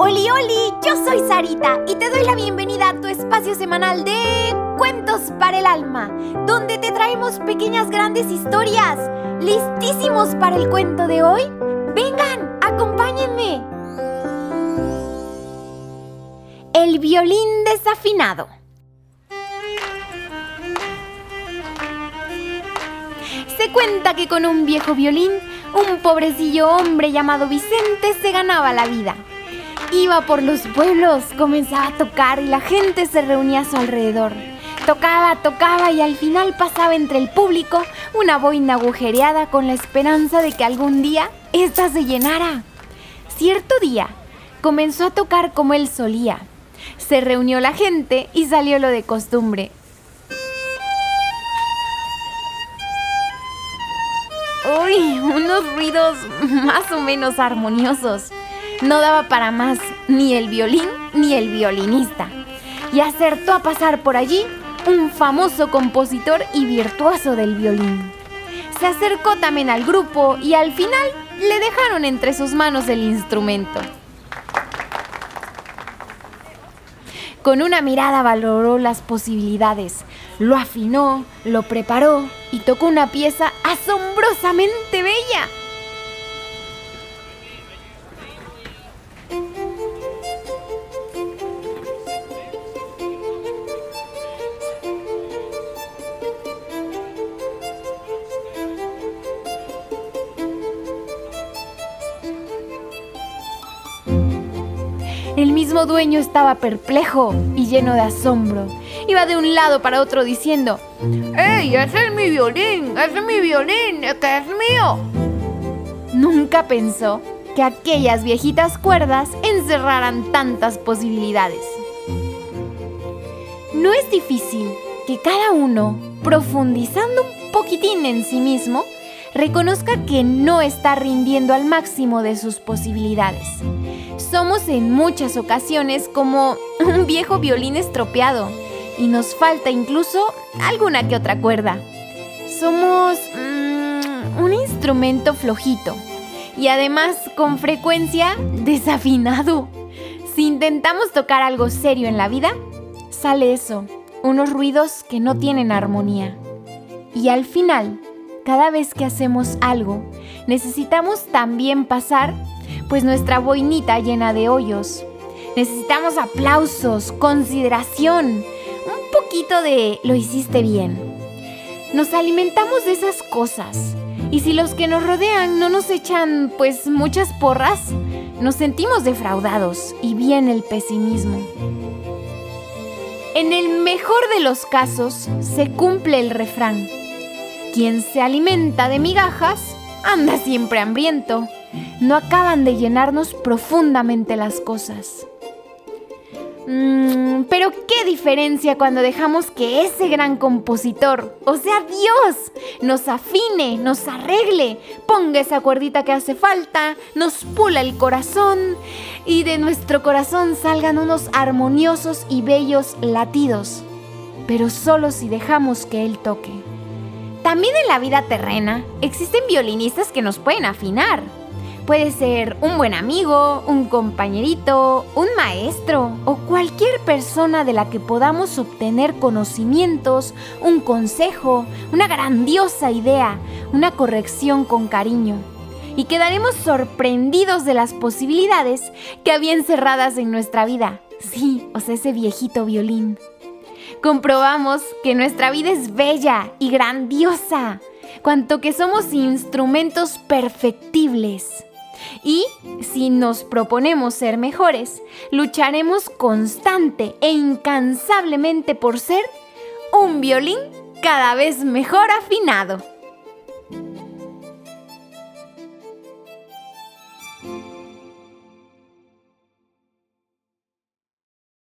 Oli, oli, yo soy Sarita y te doy la bienvenida a tu espacio semanal de Cuentos para el Alma, donde te traemos pequeñas grandes historias. ¿Listísimos para el cuento de hoy? Vengan, acompáñenme. El violín desafinado. Se cuenta que con un viejo violín, un pobrecillo hombre llamado Vicente se ganaba la vida. Iba por los pueblos, comenzaba a tocar y la gente se reunía a su alrededor. Tocaba, tocaba y al final pasaba entre el público una boina agujereada con la esperanza de que algún día ésta se llenara. Cierto día comenzó a tocar como él solía. Se reunió la gente y salió lo de costumbre, Uy, unos ruidos más o menos armoniosos. No daba para más ni el violín ni el violinista. Y acertó a pasar por allí un famoso compositor y virtuoso del violín. Se acercó también al grupo y al final le dejaron entre sus manos el instrumento. Con una mirada valoró las posibilidades, lo afinó, lo preparó y tocó una pieza asombrosamente bella. El mismo dueño estaba perplejo y lleno de asombro. Iba de un lado para otro diciendo, ¡Ey, ese es mi violín! ¡Ese es mi violín! ¡Este es mío! Nunca pensó que aquellas viejitas cuerdas encerraran tantas posibilidades. No es difícil que cada uno, profundizando un poquitín en sí mismo, reconozca que no está rindiendo al máximo de sus posibilidades. Somos en muchas ocasiones como un viejo violín estropeado y nos falta incluso alguna que otra cuerda. Somos mm, un instrumento flojito y además con frecuencia desafinado. Si intentamos tocar algo serio en la vida, sale eso, unos ruidos que no tienen armonía. Y al final, cada vez que hacemos algo, necesitamos también pasar pues nuestra boinita llena de hoyos. Necesitamos aplausos, consideración, un poquito de lo hiciste bien. Nos alimentamos de esas cosas. Y si los que nos rodean no nos echan pues muchas porras, nos sentimos defraudados y viene el pesimismo. En el mejor de los casos se cumple el refrán. Quien se alimenta de migajas anda siempre hambriento. No acaban de llenarnos profundamente las cosas. Mm, pero qué diferencia cuando dejamos que ese gran compositor, o sea Dios, nos afine, nos arregle, ponga esa cuerdita que hace falta, nos pula el corazón y de nuestro corazón salgan unos armoniosos y bellos latidos, pero solo si dejamos que Él toque. También en la vida terrena existen violinistas que nos pueden afinar. Puede ser un buen amigo, un compañerito, un maestro o cualquier persona de la que podamos obtener conocimientos, un consejo, una grandiosa idea, una corrección con cariño. Y quedaremos sorprendidos de las posibilidades que había encerradas en nuestra vida. Sí, o sea, ese viejito violín comprobamos que nuestra vida es bella y grandiosa, cuanto que somos instrumentos perfectibles. Y si nos proponemos ser mejores, lucharemos constante e incansablemente por ser un violín cada vez mejor afinado.